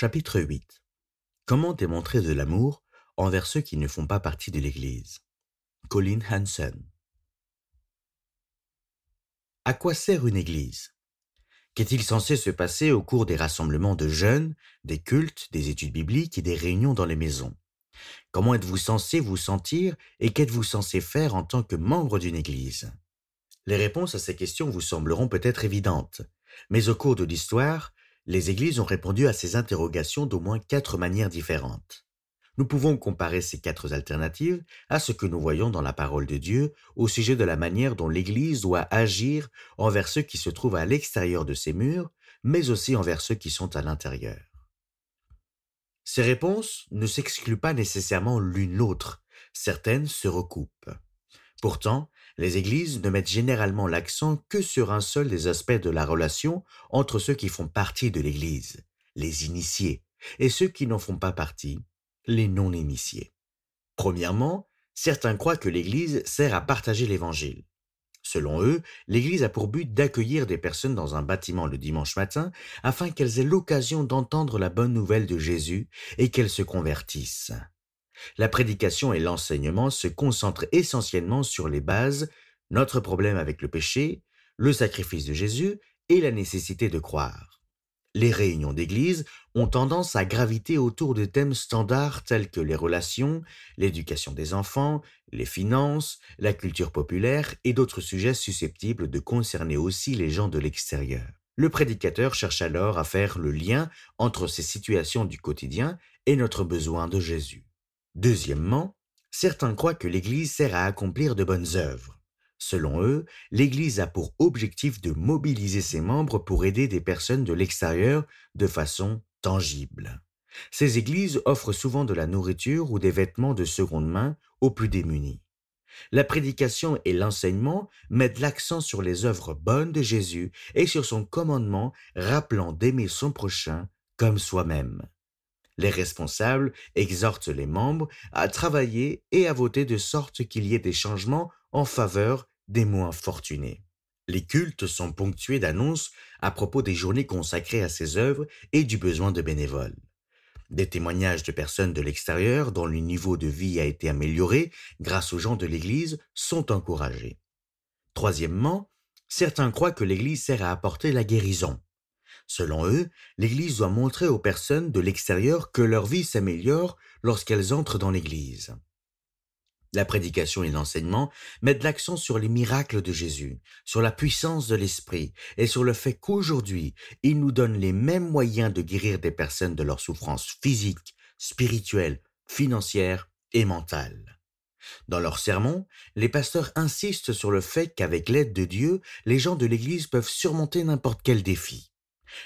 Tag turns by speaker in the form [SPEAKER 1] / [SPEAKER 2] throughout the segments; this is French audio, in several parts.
[SPEAKER 1] Chapitre 8 Comment démontrer de l'amour envers ceux qui ne font pas partie de l'Église? Colin Hansen. À quoi sert une Église? Qu'est-il censé se passer au cours des rassemblements de jeunes, des cultes, des études bibliques et des réunions dans les maisons? Comment êtes-vous censé vous sentir et qu'êtes-vous censé faire en tant que membre d'une Église? Les réponses à ces questions vous sembleront peut-être évidentes, mais au cours de l'histoire, les églises ont répondu à ces interrogations d'au moins quatre manières différentes. Nous pouvons comparer ces quatre alternatives à ce que nous voyons dans la parole de Dieu au sujet de la manière dont l'Église doit agir envers ceux qui se trouvent à l'extérieur de ses murs, mais aussi envers ceux qui sont à l'intérieur. Ces réponses ne s'excluent pas nécessairement l'une l'autre, certaines se recoupent. Pourtant, les églises ne mettent généralement l'accent que sur un seul des aspects de la relation entre ceux qui font partie de l'église, les initiés, et ceux qui n'en font pas partie, les non-initiés. Premièrement, certains croient que l'église sert à partager l'évangile. Selon eux, l'Église a pour but d'accueillir des personnes dans un bâtiment le dimanche matin afin qu'elles aient l'occasion d'entendre la bonne nouvelle de Jésus et qu'elles se convertissent. La prédication et l'enseignement se concentrent essentiellement sur les bases, notre problème avec le péché, le sacrifice de Jésus et la nécessité de croire. Les réunions d'église ont tendance à graviter autour de thèmes standards tels que les relations, l'éducation des enfants, les finances, la culture populaire et d'autres sujets susceptibles de concerner aussi les gens de l'extérieur. Le prédicateur cherche alors à faire le lien entre ces situations du quotidien et notre besoin de Jésus. Deuxièmement, certains croient que l'Église sert à accomplir de bonnes œuvres. Selon eux, l'Église a pour objectif de mobiliser ses membres pour aider des personnes de l'extérieur de façon tangible. Ces églises offrent souvent de la nourriture ou des vêtements de seconde main aux plus démunis. La prédication et l'enseignement mettent l'accent sur les œuvres bonnes de Jésus et sur son commandement rappelant d'aimer son prochain comme soi-même. Les responsables exhortent les membres à travailler et à voter de sorte qu'il y ait des changements en faveur des moins fortunés. Les cultes sont ponctués d'annonces à propos des journées consacrées à ces œuvres et du besoin de bénévoles. Des témoignages de personnes de l'extérieur dont le niveau de vie a été amélioré grâce aux gens de l'Église sont encouragés. Troisièmement, certains croient que l'Église sert à apporter la guérison. Selon eux, l'Église doit montrer aux personnes de l'extérieur que leur vie s'améliore lorsqu'elles entrent dans l'Église. La prédication et l'enseignement mettent l'accent sur les miracles de Jésus, sur la puissance de l'Esprit et sur le fait qu'aujourd'hui, il nous donne les mêmes moyens de guérir des personnes de leurs souffrances physiques, spirituelles, financières et mentales. Dans leurs sermons, les pasteurs insistent sur le fait qu'avec l'aide de Dieu, les gens de l'Église peuvent surmonter n'importe quel défi.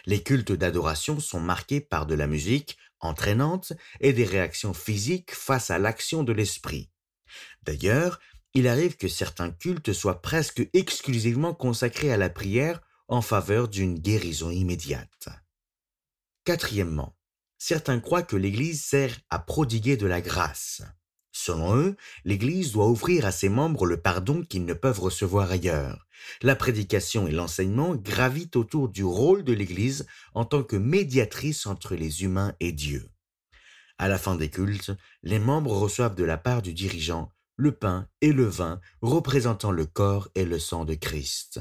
[SPEAKER 1] Les cultes d'adoration sont marqués par de la musique entraînante et des réactions physiques face à l'action de l'esprit. D'ailleurs, il arrive que certains cultes soient presque exclusivement consacrés à la prière en faveur d'une guérison immédiate. Quatrièmement, certains croient que l'Église sert à prodiguer de la grâce. Selon eux, l'Église doit offrir à ses membres le pardon qu'ils ne peuvent recevoir ailleurs. La prédication et l'enseignement gravitent autour du rôle de l'Église en tant que médiatrice entre les humains et Dieu. À la fin des cultes, les membres reçoivent de la part du dirigeant le pain et le vin représentant le corps et le sang de Christ.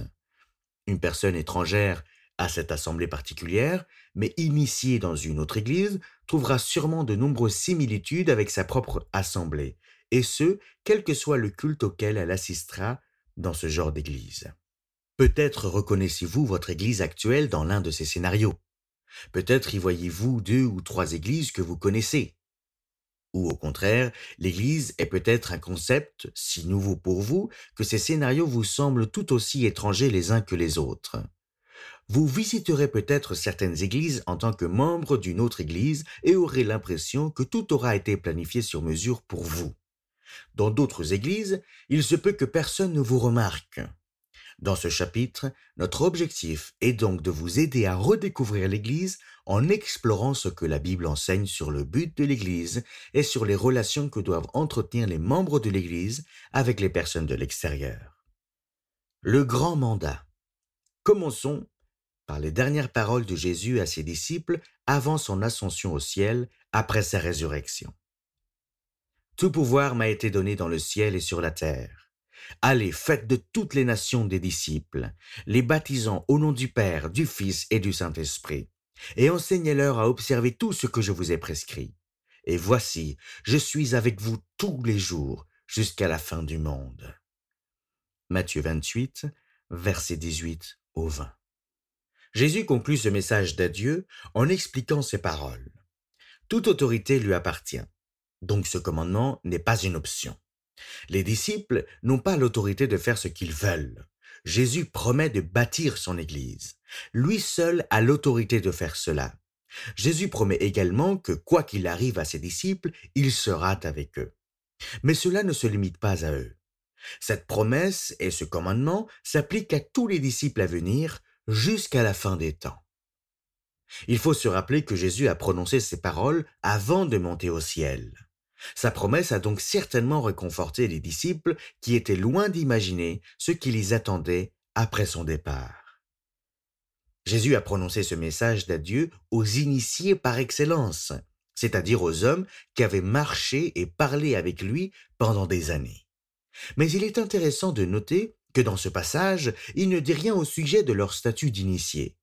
[SPEAKER 1] Une personne étrangère à cette assemblée particulière, mais initiée dans une autre église, trouvera sûrement de nombreuses similitudes avec sa propre assemblée, et ce, quel que soit le culte auquel elle assistera dans ce genre d'église. Peut-être reconnaissez-vous votre église actuelle dans l'un de ces scénarios. Peut-être y voyez-vous deux ou trois églises que vous connaissez. Ou au contraire, l'Église est peut-être un concept si nouveau pour vous que ces scénarios vous semblent tout aussi étrangers les uns que les autres. Vous visiterez peut-être certaines églises en tant que membre d'une autre église et aurez l'impression que tout aura été planifié sur mesure pour vous. Dans d'autres églises, il se peut que personne ne vous remarque. Dans ce chapitre, notre objectif est donc de vous aider à redécouvrir l'Église en explorant ce que la Bible enseigne sur le but de l'Église et sur les relations que doivent entretenir les membres de l'Église avec les personnes de l'extérieur. Le grand mandat. Commençons par les dernières paroles de Jésus à ses disciples avant son ascension au ciel après sa résurrection. Tout pouvoir m'a été donné dans le ciel et sur la terre. Allez, faites de toutes les nations des disciples, les baptisant au nom du Père, du Fils et du Saint-Esprit, et enseignez-leur à observer tout ce que je vous ai prescrit. Et voici, je suis avec vous tous les jours jusqu'à la fin du monde. Matthieu 28, versets 18 au 20. Jésus conclut ce message d'adieu en expliquant ces paroles. Toute autorité lui appartient. Donc ce commandement n'est pas une option. Les disciples n'ont pas l'autorité de faire ce qu'ils veulent. Jésus promet de bâtir son Église. Lui seul a l'autorité de faire cela. Jésus promet également que quoi qu'il arrive à ses disciples, il sera avec eux. Mais cela ne se limite pas à eux. Cette promesse et ce commandement s'appliquent à tous les disciples à venir jusqu'à la fin des temps. Il faut se rappeler que Jésus a prononcé ces paroles avant de monter au ciel. Sa promesse a donc certainement réconforté les disciples qui étaient loin d'imaginer ce qui les attendait après son départ. Jésus a prononcé ce message d'adieu aux initiés par excellence, c'est-à-dire aux hommes qui avaient marché et parlé avec lui pendant des années. Mais il est intéressant de noter que dans ce passage, il ne dit rien au sujet de leur statut d'initié.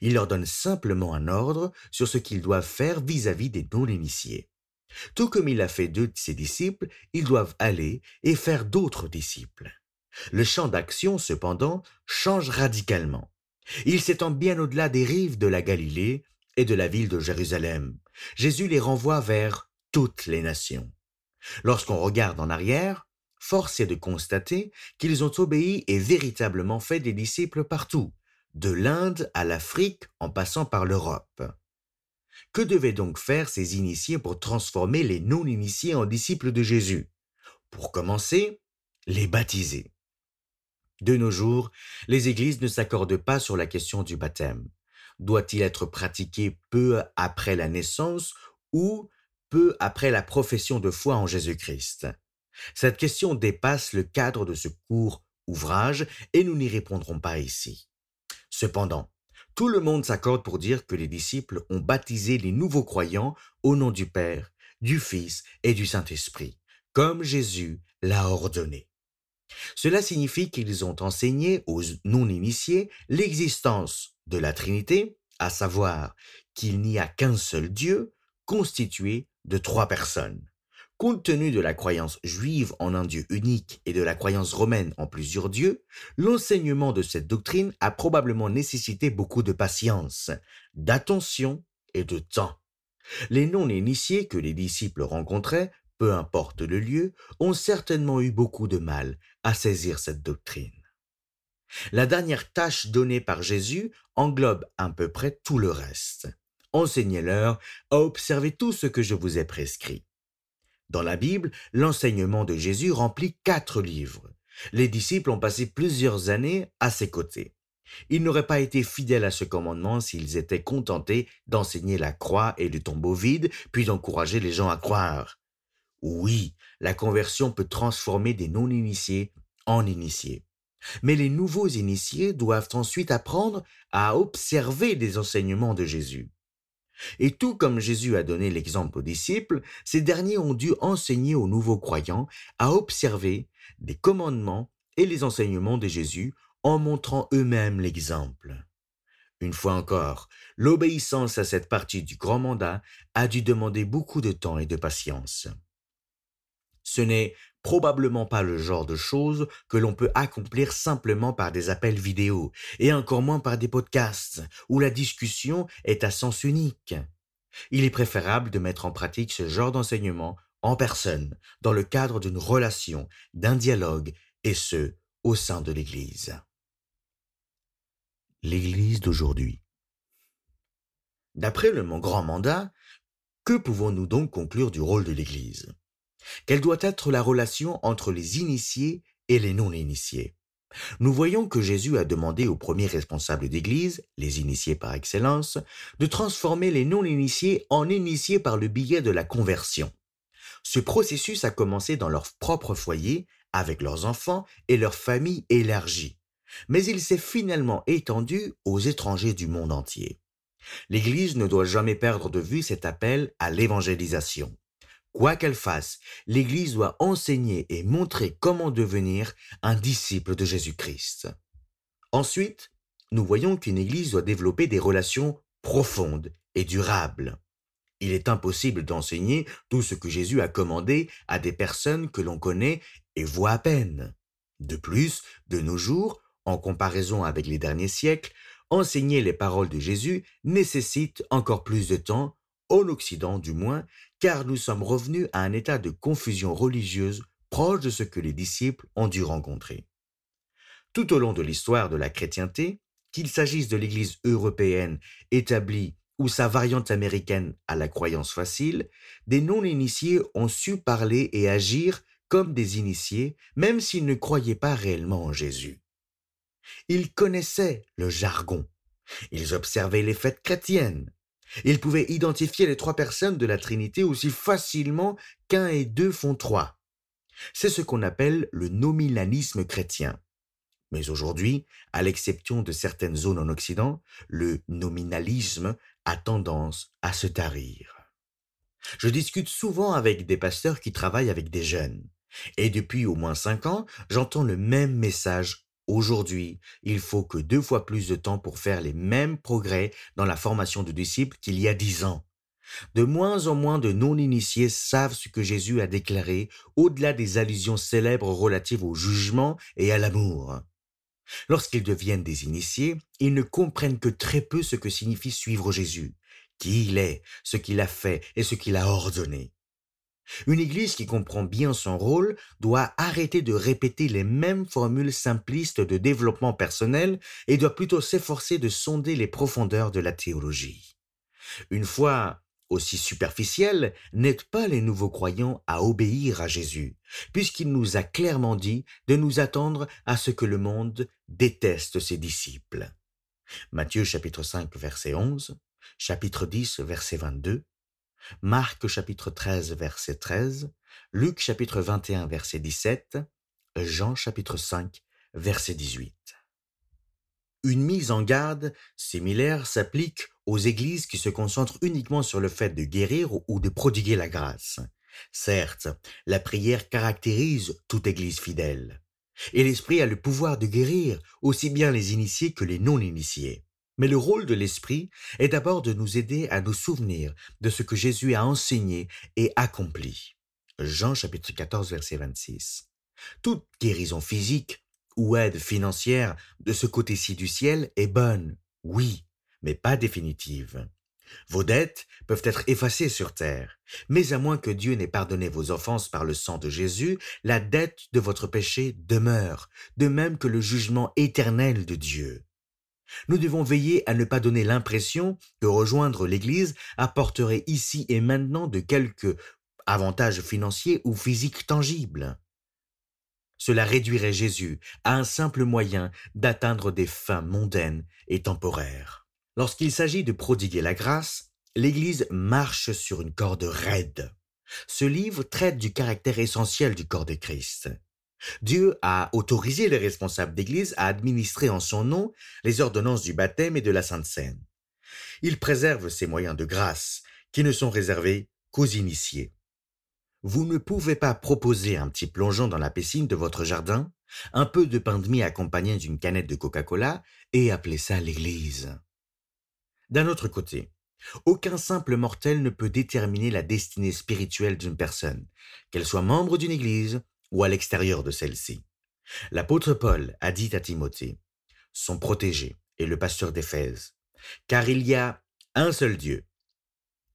[SPEAKER 1] Il leur donne simplement un ordre sur ce qu'ils doivent faire vis-à-vis des non-initiés. Tout comme il a fait d'eux de ses disciples, ils doivent aller et faire d'autres disciples. Le champ d'action, cependant, change radicalement. Il s'étend bien au-delà des rives de la Galilée et de la ville de Jérusalem. Jésus les renvoie vers toutes les nations. Lorsqu'on regarde en arrière, force est de constater qu'ils ont obéi et véritablement fait des disciples partout, de l'Inde à l'Afrique en passant par l'Europe. Que devaient donc faire ces initiés pour transformer les non-initiés en disciples de Jésus? Pour commencer, les baptiser. De nos jours, les églises ne s'accordent pas sur la question du baptême. Doit-il être pratiqué peu après la naissance ou peu après la profession de foi en Jésus-Christ? Cette question dépasse le cadre de ce court ouvrage et nous n'y répondrons pas ici. Cependant, tout le monde s'accorde pour dire que les disciples ont baptisé les nouveaux croyants au nom du Père, du Fils et du Saint-Esprit, comme Jésus l'a ordonné. Cela signifie qu'ils ont enseigné aux non-initiés l'existence de la Trinité, à savoir qu'il n'y a qu'un seul Dieu, constitué de trois personnes. Compte tenu de la croyance juive en un Dieu unique et de la croyance romaine en plusieurs dieux, l'enseignement de cette doctrine a probablement nécessité beaucoup de patience, d'attention et de temps. Les non-initiés que les disciples rencontraient, peu importe le lieu, ont certainement eu beaucoup de mal à saisir cette doctrine. La dernière tâche donnée par Jésus englobe à peu près tout le reste. Enseignez-leur à observer tout ce que je vous ai prescrit. Dans la Bible, l'enseignement de Jésus remplit quatre livres. Les disciples ont passé plusieurs années à ses côtés. Ils n'auraient pas été fidèles à ce commandement s'ils étaient contentés d'enseigner la croix et le tombeau vide, puis d'encourager les gens à croire. Oui, la conversion peut transformer des non-initiés en initiés. Mais les nouveaux initiés doivent ensuite apprendre à observer les enseignements de Jésus. Et tout comme Jésus a donné l'exemple aux disciples, ces derniers ont dû enseigner aux nouveaux croyants à observer des commandements et les enseignements de Jésus en montrant eux-mêmes l'exemple. Une fois encore, l'obéissance à cette partie du grand mandat a dû demander beaucoup de temps et de patience. Ce n'est probablement pas le genre de choses que l'on peut accomplir simplement par des appels vidéo, et encore moins par des podcasts, où la discussion est à sens unique. Il est préférable de mettre en pratique ce genre d'enseignement en personne, dans le cadre d'une relation, d'un dialogue, et ce, au sein de l'Église. L'Église d'aujourd'hui. D'après le grand mandat, que pouvons-nous donc conclure du rôle de l'Église? Quelle doit être la relation entre les initiés et les non-initiés Nous voyons que Jésus a demandé aux premiers responsables d'Église, les initiés par excellence, de transformer les non-initiés en initiés par le biais de la conversion. Ce processus a commencé dans leur propre foyer, avec leurs enfants et leur famille élargie. mais il s'est finalement étendu aux étrangers du monde entier. L'Église ne doit jamais perdre de vue cet appel à l'évangélisation. Quoi qu'elle fasse, l'Église doit enseigner et montrer comment devenir un disciple de Jésus-Christ. Ensuite, nous voyons qu'une Église doit développer des relations profondes et durables. Il est impossible d'enseigner tout ce que Jésus a commandé à des personnes que l'on connaît et voit à peine. De plus, de nos jours, en comparaison avec les derniers siècles, enseigner les paroles de Jésus nécessite encore plus de temps, en Occident du moins, car nous sommes revenus à un état de confusion religieuse proche de ce que les disciples ont dû rencontrer. Tout au long de l'histoire de la chrétienté, qu'il s'agisse de l'Église européenne établie ou sa variante américaine à la croyance facile, des non-initiés ont su parler et agir comme des initiés, même s'ils ne croyaient pas réellement en Jésus. Ils connaissaient le jargon. Ils observaient les fêtes chrétiennes. Ils pouvaient identifier les trois personnes de la Trinité aussi facilement qu'un et deux font trois. C'est ce qu'on appelle le nominalisme chrétien. Mais aujourd'hui, à l'exception de certaines zones en Occident, le nominalisme a tendance à se tarir. Je discute souvent avec des pasteurs qui travaillent avec des jeunes. Et depuis au moins cinq ans, j'entends le même message Aujourd'hui, il faut que deux fois plus de temps pour faire les mêmes progrès dans la formation de disciples qu'il y a dix ans. De moins en moins de non-initiés savent ce que Jésus a déclaré au-delà des allusions célèbres relatives au jugement et à l'amour. Lorsqu'ils deviennent des initiés, ils ne comprennent que très peu ce que signifie suivre Jésus, qui il est, ce qu'il a fait et ce qu'il a ordonné. Une Église qui comprend bien son rôle doit arrêter de répéter les mêmes formules simplistes de développement personnel et doit plutôt s'efforcer de sonder les profondeurs de la théologie. Une foi aussi superficielle n'aide pas les nouveaux croyants à obéir à Jésus, puisqu'il nous a clairement dit de nous attendre à ce que le monde déteste ses disciples. Matthieu chapitre 5 verset 11, chapitre 10 verset 22, Marc chapitre 13 verset 13, Luc chapitre 21 verset 17, Jean chapitre 5 verset 18. Une mise en garde similaire s'applique aux églises qui se concentrent uniquement sur le fait de guérir ou de prodiguer la grâce. Certes, la prière caractérise toute église fidèle. Et l'Esprit a le pouvoir de guérir aussi bien les initiés que les non-initiés. Mais le rôle de l'Esprit est d'abord de nous aider à nous souvenir de ce que Jésus a enseigné et accompli. Jean chapitre 14 verset 26. Toute guérison physique ou aide financière de ce côté-ci du ciel est bonne, oui, mais pas définitive. Vos dettes peuvent être effacées sur terre, mais à moins que Dieu n'ait pardonné vos offenses par le sang de Jésus, la dette de votre péché demeure, de même que le jugement éternel de Dieu. Nous devons veiller à ne pas donner l'impression que rejoindre l'Église apporterait ici et maintenant de quelques avantages financiers ou physiques tangibles. Cela réduirait Jésus à un simple moyen d'atteindre des fins mondaines et temporaires. Lorsqu'il s'agit de prodiguer la grâce, l'Église marche sur une corde raide. Ce livre traite du caractère essentiel du corps de Christ. Dieu a autorisé les responsables d'Église à administrer en son nom les ordonnances du baptême et de la Sainte Seine. Il préserve ces moyens de grâce qui ne sont réservés qu'aux initiés. Vous ne pouvez pas proposer un petit plongeon dans la piscine de votre jardin, un peu de pain de mie accompagné d'une canette de Coca-Cola et appeler ça l'Église. D'un autre côté, aucun simple mortel ne peut déterminer la destinée spirituelle d'une personne, qu'elle soit membre d'une Église ou à l'extérieur de celle-ci. L'apôtre Paul a dit à Timothée, son protégé et le pasteur d'Éphèse, car il y a un seul Dieu,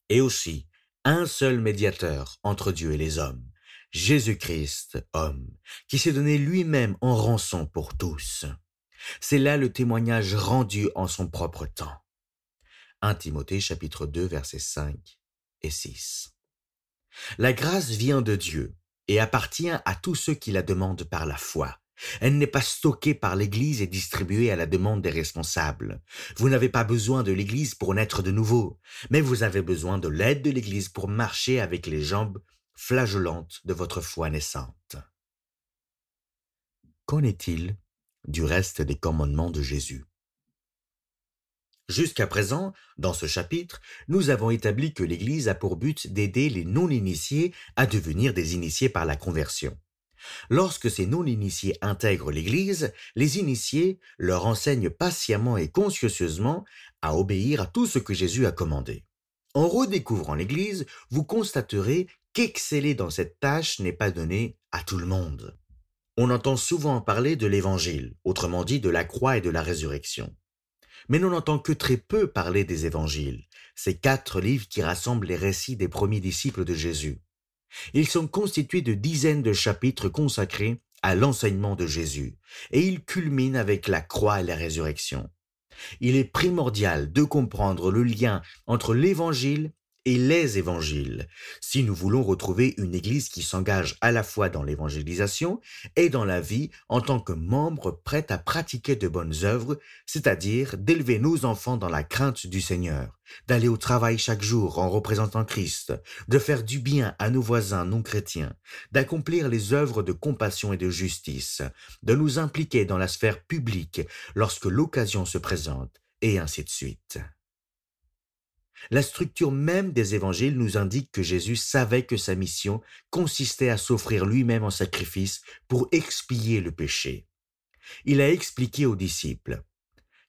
[SPEAKER 1] et aussi un seul médiateur entre Dieu et les hommes, Jésus-Christ, homme, qui s'est donné lui-même en rançon pour tous. C'est là le témoignage rendu en son propre temps. 1 Timothée chapitre 2 versets 5 et 6. La grâce vient de Dieu et appartient à tous ceux qui la demandent par la foi. Elle n'est pas stockée par l'Église et distribuée à la demande des responsables. Vous n'avez pas besoin de l'Église pour naître de nouveau, mais vous avez besoin de l'aide de l'Église pour marcher avec les jambes flageolantes de votre foi naissante. Qu'en est-il du reste des commandements de Jésus? Jusqu'à présent, dans ce chapitre, nous avons établi que l'Église a pour but d'aider les non-initiés à devenir des initiés par la conversion. Lorsque ces non-initiés intègrent l'Église, les initiés leur enseignent patiemment et consciencieusement à obéir à tout ce que Jésus a commandé. En redécouvrant l'Église, vous constaterez qu'exceller dans cette tâche n'est pas donné à tout le monde. On entend souvent parler de l'Évangile, autrement dit de la croix et de la résurrection. Mais l'on n'entend que très peu parler des évangiles, ces quatre livres qui rassemblent les récits des premiers disciples de Jésus. Ils sont constitués de dizaines de chapitres consacrés à l'enseignement de Jésus, et ils culminent avec la croix et la résurrection. Il est primordial de comprendre le lien entre l'évangile et les évangiles, si nous voulons retrouver une Église qui s'engage à la fois dans l'évangélisation et dans la vie en tant que membre prêt à pratiquer de bonnes œuvres, c'est-à-dire d'élever nos enfants dans la crainte du Seigneur, d'aller au travail chaque jour en représentant Christ, de faire du bien à nos voisins non chrétiens, d'accomplir les œuvres de compassion et de justice, de nous impliquer dans la sphère publique lorsque l'occasion se présente, et ainsi de suite. La structure même des évangiles nous indique que Jésus savait que sa mission consistait à s'offrir lui-même en sacrifice pour expier le péché. Il a expliqué aux disciples,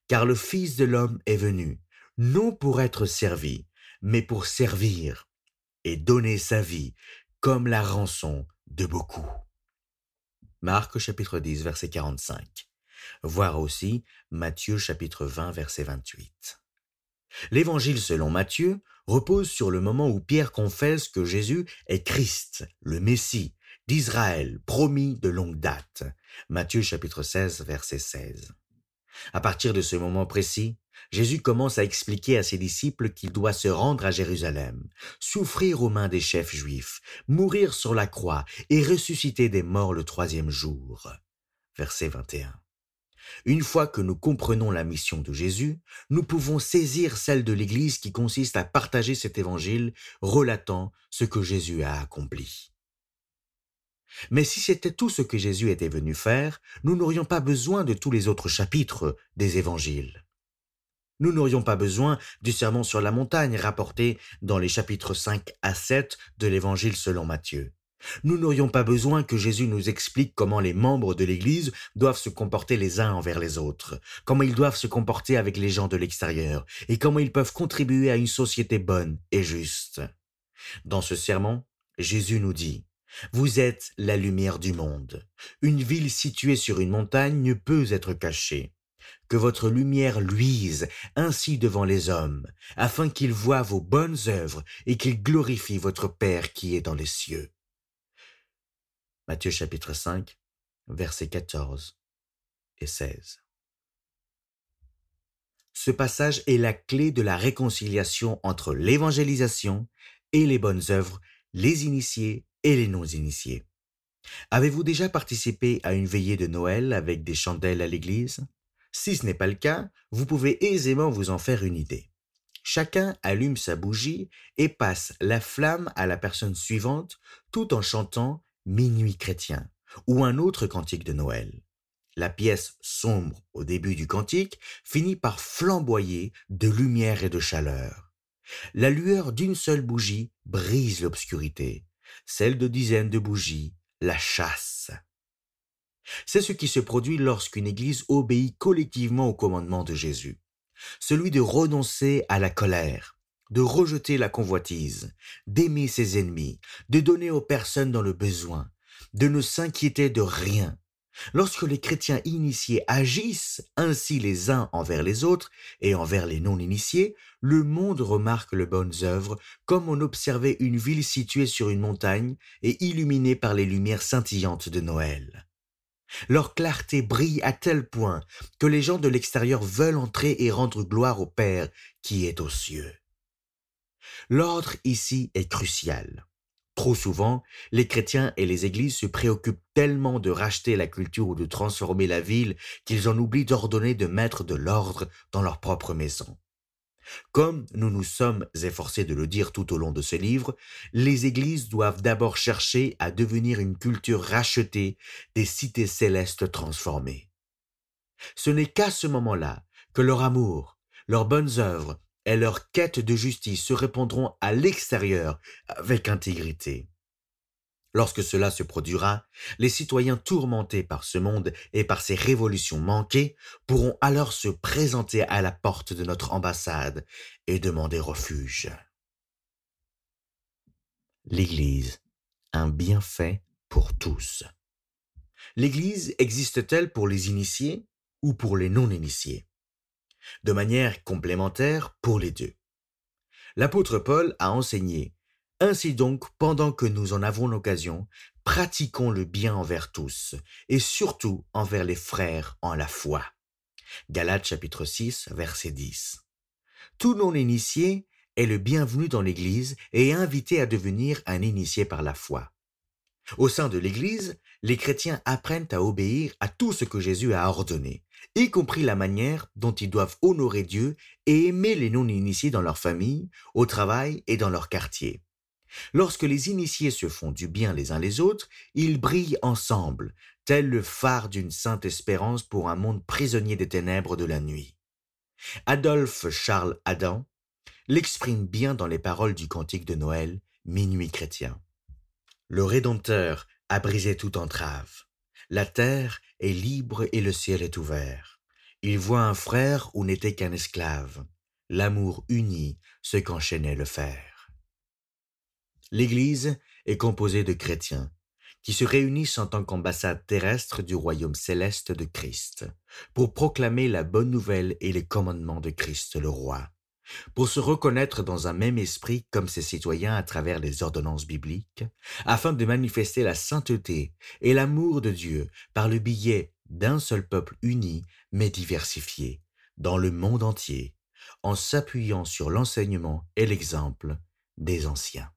[SPEAKER 1] Car le Fils de l'homme est venu, non pour être servi, mais pour servir et donner sa vie comme la rançon de beaucoup. Marc chapitre 10 verset 45. Voir aussi Matthieu chapitre 20 verset 28. L'évangile selon Matthieu repose sur le moment où Pierre confesse que Jésus est Christ, le Messie, d'Israël, promis de longue date. Matthieu chapitre 16 verset 16. À partir de ce moment précis, Jésus commence à expliquer à ses disciples qu'il doit se rendre à Jérusalem, souffrir aux mains des chefs juifs, mourir sur la croix et ressusciter des morts le troisième jour. Verset 21. Une fois que nous comprenons la mission de Jésus, nous pouvons saisir celle de l'Église qui consiste à partager cet évangile relatant ce que Jésus a accompli. Mais si c'était tout ce que Jésus était venu faire, nous n'aurions pas besoin de tous les autres chapitres des évangiles. Nous n'aurions pas besoin du sermon sur la montagne rapporté dans les chapitres 5 à 7 de l'évangile selon Matthieu. Nous n'aurions pas besoin que Jésus nous explique comment les membres de l'Église doivent se comporter les uns envers les autres, comment ils doivent se comporter avec les gens de l'extérieur, et comment ils peuvent contribuer à une société bonne et juste. Dans ce sermon, Jésus nous dit, Vous êtes la lumière du monde. Une ville située sur une montagne ne peut être cachée. Que votre lumière luise ainsi devant les hommes, afin qu'ils voient vos bonnes œuvres et qu'ils glorifient votre Père qui est dans les cieux. Matthieu chapitre 5, versets 14 et 16. Ce passage est la clé de la réconciliation entre l'évangélisation et les bonnes œuvres, les initiés et les non-initiés. Avez-vous déjà participé à une veillée de Noël avec des chandelles à l'église? Si ce n'est pas le cas, vous pouvez aisément vous en faire une idée. Chacun allume sa bougie et passe la flamme à la personne suivante tout en chantant Minuit chrétien ou un autre cantique de Noël. La pièce sombre au début du cantique finit par flamboyer de lumière et de chaleur. La lueur d'une seule bougie brise l'obscurité, celle de dizaines de bougies la chasse. C'est ce qui se produit lorsqu'une Église obéit collectivement au commandement de Jésus, celui de renoncer à la colère, de rejeter la convoitise, d'aimer ses ennemis, de donner aux personnes dans le besoin, de ne s'inquiéter de rien. Lorsque les chrétiens initiés agissent ainsi les uns envers les autres et envers les non-initiés, le monde remarque les bonnes œuvres comme on observait une ville située sur une montagne et illuminée par les lumières scintillantes de Noël. Leur clarté brille à tel point que les gens de l'extérieur veulent entrer et rendre gloire au Père qui est aux cieux. L'ordre ici est crucial. Trop souvent, les chrétiens et les églises se préoccupent tellement de racheter la culture ou de transformer la ville qu'ils en oublient d'ordonner de mettre de l'ordre dans leur propre maison. Comme nous nous sommes efforcés de le dire tout au long de ce livre, les églises doivent d'abord chercher à devenir une culture rachetée des cités célestes transformées. Ce n'est qu'à ce moment-là que leur amour, leurs bonnes œuvres et leur quête de justice se répondront à l'extérieur avec intégrité. Lorsque cela se produira, les citoyens tourmentés par ce monde et par ses révolutions manquées pourront alors se présenter à la porte de notre ambassade et demander refuge. L'Église, un bienfait pour tous. L'Église existe-t-elle pour les initiés ou pour les non-initiés? De manière complémentaire pour les deux. L'apôtre Paul a enseigné ainsi donc, pendant que nous en avons l'occasion, pratiquons le bien envers tous, et surtout envers les frères en la foi. Galates chapitre 6, verset 10. Tout non-initié est le bienvenu dans l'Église et est invité à devenir un initié par la foi. Au sein de l'Église, les chrétiens apprennent à obéir à tout ce que Jésus a ordonné, y compris la manière dont ils doivent honorer Dieu et aimer les non-initiés dans leur famille, au travail et dans leur quartier. Lorsque les initiés se font du bien les uns les autres, ils brillent ensemble, tel le phare d'une sainte espérance pour un monde prisonnier des ténèbres de la nuit. Adolphe Charles Adam l'exprime bien dans les paroles du cantique de Noël, Minuit chrétien. Le Rédempteur a brisé toute entrave. La terre est libre et le ciel est ouvert. Il voit un frère où n'était qu'un esclave. L'amour unit ce qu'enchaînait le fer. L'Église est composée de chrétiens qui se réunissent en tant qu'ambassade terrestre du royaume céleste de Christ, pour proclamer la bonne nouvelle et les commandements de Christ le roi, pour se reconnaître dans un même esprit comme ses citoyens à travers les ordonnances bibliques, afin de manifester la sainteté et l'amour de Dieu par le billet d'un seul peuple uni mais diversifié, dans le monde entier, en s'appuyant sur l'enseignement et l'exemple des anciens.